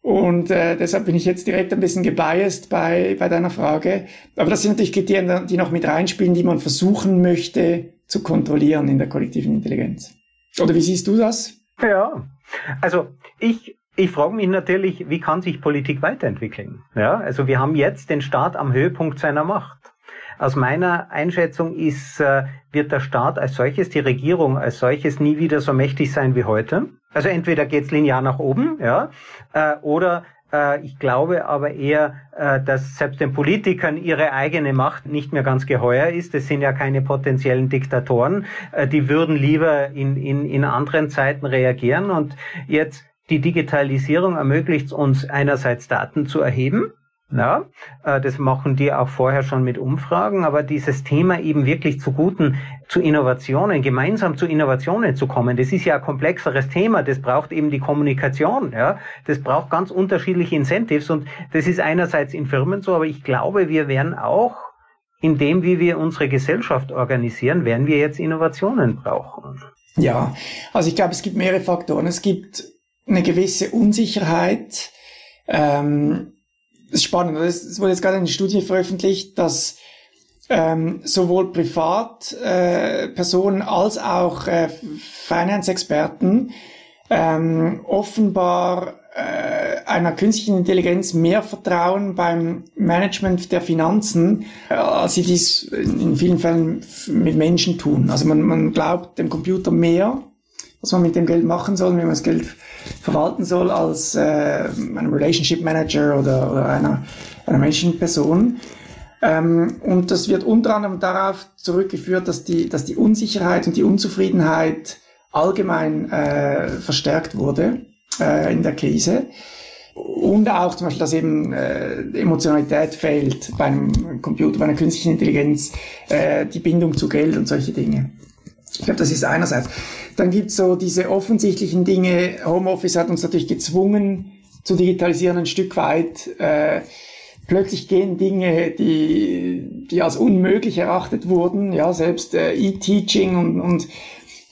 Und äh, deshalb bin ich jetzt direkt ein bisschen gebiased bei, bei deiner Frage. Aber das sind natürlich Kriterien, die noch mit reinspielen, die man versuchen möchte zu kontrollieren in der kollektiven Intelligenz. Oder wie siehst du das? Ja, also ich ich frage mich natürlich, wie kann sich Politik weiterentwickeln? Ja, also wir haben jetzt den Staat am Höhepunkt seiner Macht. Aus meiner Einschätzung ist, äh, wird der Staat als solches, die Regierung als solches nie wieder so mächtig sein wie heute. Also entweder geht's linear nach oben, ja, äh, oder äh, ich glaube aber eher, dass selbst den Politikern ihre eigene Macht nicht mehr ganz geheuer ist. Das sind ja keine potenziellen Diktatoren. Die würden lieber in, in, in anderen Zeiten reagieren. Und jetzt die Digitalisierung ermöglicht uns einerseits Daten zu erheben, ja, äh, das machen die auch vorher schon mit Umfragen, aber dieses Thema eben wirklich zu guten, zu Innovationen, gemeinsam zu Innovationen zu kommen, das ist ja ein komplexeres Thema, das braucht eben die Kommunikation, ja, das braucht ganz unterschiedliche Incentives und das ist einerseits in Firmen so, aber ich glaube, wir werden auch in dem, wie wir unsere Gesellschaft organisieren, werden wir jetzt Innovationen brauchen. Ja, also ich glaube, es gibt mehrere Faktoren. Es gibt eine gewisse Unsicherheit, ähm, ist spannend. Es wurde jetzt gerade eine Studie veröffentlicht, dass ähm, sowohl Privatpersonen äh, als auch äh, Finance-Experten ähm, offenbar äh, einer künstlichen Intelligenz mehr vertrauen beim Management der Finanzen, äh, als sie dies in vielen Fällen mit Menschen tun. Also man, man glaubt dem Computer mehr, was man mit dem Geld machen soll, wie man das Geld verwalten soll als äh, einem Relationship Manager oder, oder einer, einer Menschenperson. Ähm, und das wird unter anderem darauf zurückgeführt, dass die, dass die Unsicherheit und die Unzufriedenheit allgemein äh, verstärkt wurde äh, in der Krise. Und auch zum Beispiel, dass eben äh, Emotionalität fehlt bei einem Computer, bei einer künstlichen Intelligenz, äh, die Bindung zu Geld und solche Dinge. Ich glaube, das ist einerseits. Dann gibt's so diese offensichtlichen Dinge. Homeoffice hat uns natürlich gezwungen zu digitalisieren ein Stück weit. Äh, plötzlich gehen Dinge, die, die als unmöglich erachtet wurden, ja, selbst äh, E-Teaching und, und,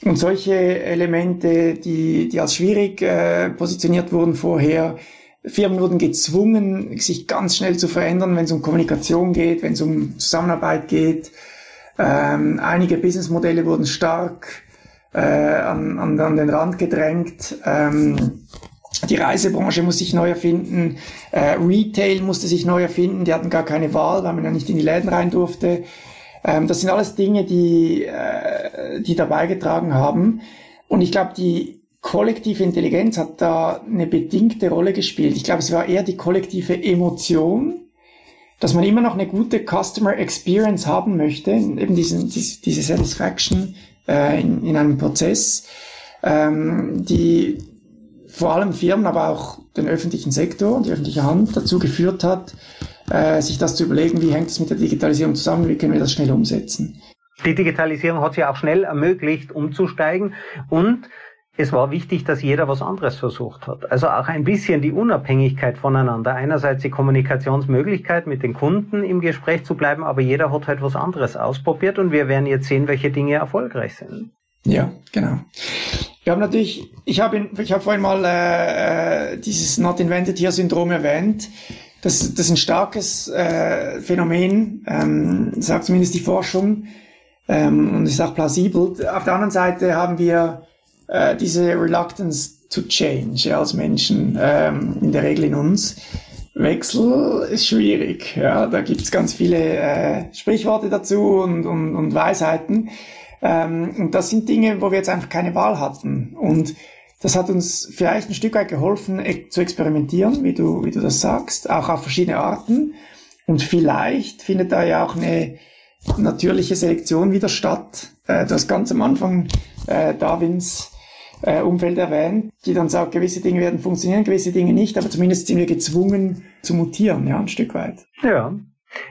und solche Elemente, die, die als schwierig äh, positioniert wurden vorher. Firmen wurden gezwungen, sich ganz schnell zu verändern, wenn es um Kommunikation geht, wenn es um Zusammenarbeit geht. Ähm, einige Businessmodelle wurden stark äh, an, an, an den Rand gedrängt. Ähm, die Reisebranche muss sich neu erfinden, äh, Retail musste sich neu erfinden, die hatten gar keine Wahl, weil man ja nicht in die Läden rein durfte. Ähm, das sind alles Dinge, die, äh, die dabei getragen haben. Und ich glaube, die kollektive Intelligenz hat da eine bedingte Rolle gespielt. Ich glaube, es war eher die kollektive Emotion, dass man immer noch eine gute Customer Experience haben möchte, eben diese, diese, diese Satisfaction äh, in, in einem Prozess, ähm, die vor allem Firmen, aber auch den öffentlichen Sektor, die öffentliche Hand dazu geführt hat, äh, sich das zu überlegen, wie hängt es mit der Digitalisierung zusammen, wie können wir das schnell umsetzen. Die Digitalisierung hat ja auch schnell ermöglicht, umzusteigen und es war wichtig, dass jeder was anderes versucht hat. Also auch ein bisschen die Unabhängigkeit voneinander. Einerseits die Kommunikationsmöglichkeit, mit den Kunden im Gespräch zu bleiben, aber jeder hat halt was anderes ausprobiert und wir werden jetzt sehen, welche Dinge erfolgreich sind. Ja, genau. Wir haben natürlich, ich habe ich habe vorhin mal äh, äh, dieses Not Invented Here Syndrom erwähnt. Das, das ist ein starkes äh, Phänomen, ähm, sagt zumindest die Forschung, ähm, und ist auch plausibel. Auf der anderen Seite haben wir äh, diese Reluctance to change ja, als Menschen, ähm, in der Regel in uns. Wechsel ist schwierig. Ja, da gibt's ganz viele äh, Sprichworte dazu und, und, und Weisheiten. Ähm, und das sind Dinge, wo wir jetzt einfach keine Wahl hatten. Und das hat uns vielleicht ein Stück weit geholfen, e zu experimentieren, wie du, wie du das sagst, auch auf verschiedene Arten. Und vielleicht findet da ja auch eine natürliche Selektion wieder statt. Äh, du hast ganz am Anfang äh, Darwins äh, Umfeld erwähnt, die dann sagt, gewisse Dinge werden funktionieren, gewisse Dinge nicht, aber zumindest sind wir gezwungen zu mutieren, ja, ein Stück weit. Ja.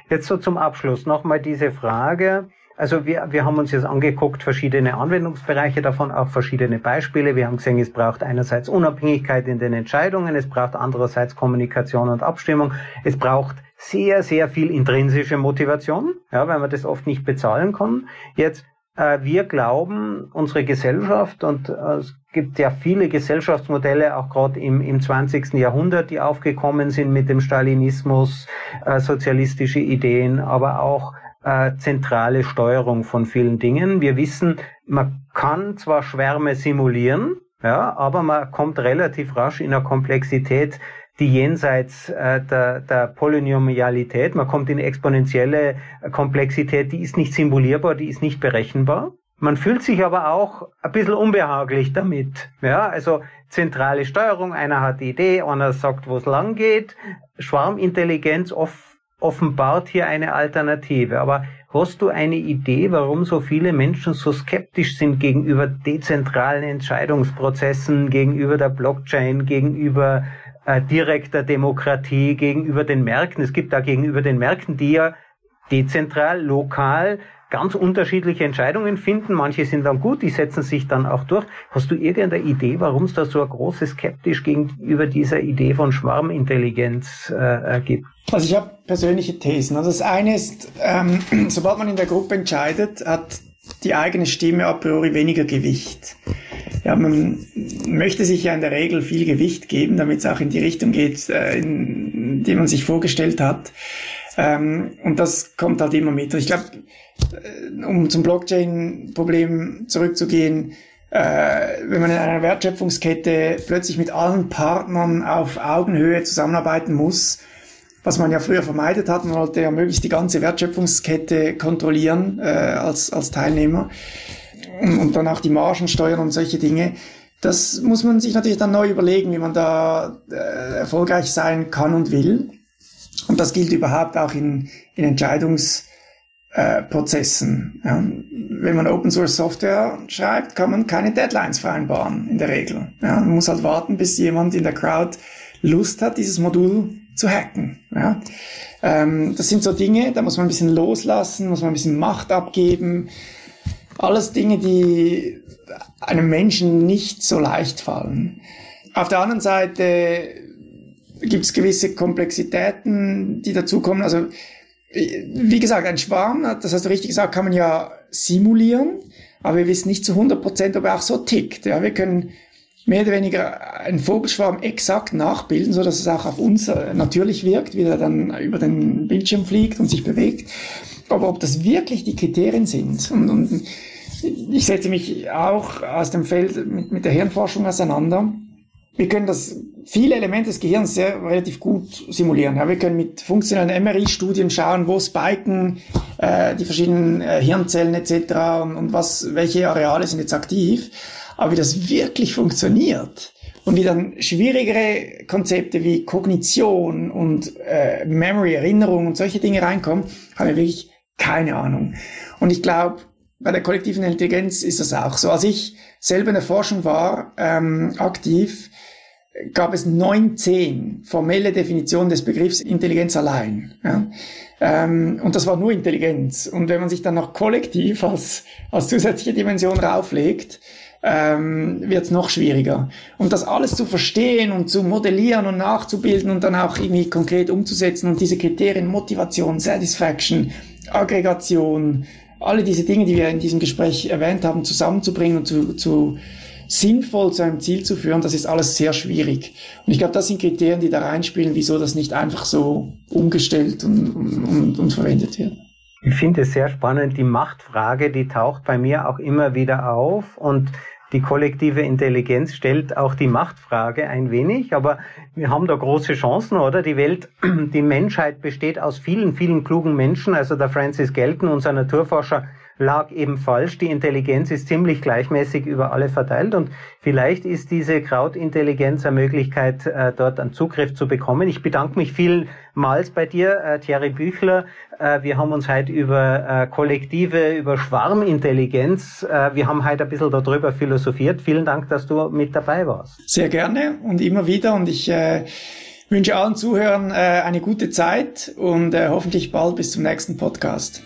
Jetzt so zum Abschluss nochmal diese Frage. Also wir, wir haben uns jetzt angeguckt, verschiedene Anwendungsbereiche davon, auch verschiedene Beispiele. Wir haben gesehen, es braucht einerseits Unabhängigkeit in den Entscheidungen, es braucht andererseits Kommunikation und Abstimmung, es braucht sehr, sehr viel intrinsische Motivation, ja, weil man das oft nicht bezahlen kann. Jetzt, wir glauben, unsere Gesellschaft, und äh, es gibt ja viele Gesellschaftsmodelle, auch gerade im, im 20. Jahrhundert, die aufgekommen sind mit dem Stalinismus, äh, sozialistische Ideen, aber auch äh, zentrale Steuerung von vielen Dingen. Wir wissen, man kann zwar Schwärme simulieren, ja, aber man kommt relativ rasch in eine Komplexität, die jenseits äh, der, der Polynomialität, man kommt in exponentielle Komplexität, die ist nicht simulierbar, die ist nicht berechenbar. Man fühlt sich aber auch ein bisschen unbehaglich damit. Ja, also zentrale Steuerung, einer hat die Idee, einer sagt, wo es lang geht. Schwarmintelligenz oft offenbart hier eine Alternative. Aber hast du eine Idee, warum so viele Menschen so skeptisch sind gegenüber dezentralen Entscheidungsprozessen, gegenüber der Blockchain, gegenüber äh, direkter Demokratie, gegenüber den Märkten? Es gibt da gegenüber den Märkten, die ja dezentral, lokal ganz unterschiedliche Entscheidungen finden. Manche sind dann gut, die setzen sich dann auch durch. Hast du irgendeine Idee, warum es da so eine große Skeptisch gegenüber dieser Idee von Schwarmintelligenz äh, gibt? Also ich habe persönliche Thesen. Also das eine ist, ähm, sobald man in der Gruppe entscheidet, hat die eigene Stimme a priori weniger Gewicht. Ja, man möchte sich ja in der Regel viel Gewicht geben, damit es auch in die Richtung geht, äh, in die man sich vorgestellt hat. Ähm, und das kommt halt immer mit. Ich glaube, äh, um zum Blockchain-Problem zurückzugehen, äh, wenn man in einer Wertschöpfungskette plötzlich mit allen Partnern auf Augenhöhe zusammenarbeiten muss, was man ja früher vermeidet hat, man wollte ja möglichst die ganze Wertschöpfungskette kontrollieren äh, als, als Teilnehmer und, dann auch die Margen steuern und solche Dinge. Das muss man sich natürlich dann neu überlegen, wie man da äh, erfolgreich sein kann und will. Und das gilt überhaupt auch in, in Entscheidungs- äh. Ja. Wenn man Open Source Software schreibt, kann man keine Deadlines vereinbaren in der Regel. Ja. Man muss halt warten, bis jemand in der Crowd Lust hat, dieses Modul zu hacken. Ja. Ähm, das sind so Dinge, da muss man ein bisschen loslassen, muss man ein bisschen Macht abgeben. Alles Dinge, die einem Menschen nicht so leicht fallen. Auf der anderen Seite gibt es gewisse Komplexitäten, die dazukommen. Also wie gesagt, ein Schwarm, das hast du richtig gesagt, kann man ja simulieren, aber wir wissen nicht zu 100 Prozent, ob er auch so tickt. Ja, wir können mehr oder weniger einen Vogelschwarm exakt nachbilden, so dass es auch auf uns äh, natürlich wirkt, wie er dann über den Bildschirm fliegt und sich bewegt. Aber ob das wirklich die Kriterien sind und, und ich setze mich auch aus dem Feld mit, mit der Hirnforschung auseinander wir können das viele Elemente des Gehirns sehr relativ gut simulieren. Ja, wir können mit funktionellen MRI-Studien schauen, wo spiken äh, die verschiedenen äh, Hirnzellen etc. Und, und was, welche Areale sind jetzt aktiv. Aber wie das wirklich funktioniert und wie dann schwierigere Konzepte wie Kognition und äh, Memory, Erinnerung und solche Dinge reinkommen, haben wir wirklich keine Ahnung. Und ich glaube, bei der kollektiven Intelligenz ist das auch so. Als ich selber in der Forschung war, ähm, aktiv, gab es 19 formelle Definitionen des Begriffs Intelligenz allein. Ja. Ähm, und das war nur Intelligenz. Und wenn man sich dann noch kollektiv als, als zusätzliche Dimension rauflegt, ähm, wird es noch schwieriger. Und das alles zu verstehen und zu modellieren und nachzubilden und dann auch irgendwie konkret umzusetzen und diese Kriterien Motivation, Satisfaction, Aggregation, alle diese Dinge, die wir in diesem Gespräch erwähnt haben, zusammenzubringen und zu, zu sinnvoll zu einem Ziel zu führen, das ist alles sehr schwierig. Und ich glaube, das sind Kriterien, die da reinspielen, wieso das nicht einfach so umgestellt und, und, und verwendet wird. Ich finde es sehr spannend. Die Machtfrage, die taucht bei mir auch immer wieder auf und die kollektive Intelligenz stellt auch die Machtfrage ein wenig, aber wir haben da große Chancen, oder? Die Welt, die Menschheit besteht aus vielen, vielen klugen Menschen. Also der Francis Galton, unser Naturforscher, lag eben falsch. Die Intelligenz ist ziemlich gleichmäßig über alle verteilt und vielleicht ist diese Krautintelligenz eine Möglichkeit, äh, dort einen Zugriff zu bekommen. Ich bedanke mich vielmals bei dir, äh, Thierry Büchler. Äh, wir haben uns heute über kollektive, über Schwarmintelligenz, wir haben heute ein bisschen darüber philosophiert. Vielen Dank, dass du mit dabei warst. Sehr gerne und immer wieder und ich äh, wünsche allen Zuhörern eine gute Zeit und hoffentlich bald bis zum nächsten Podcast.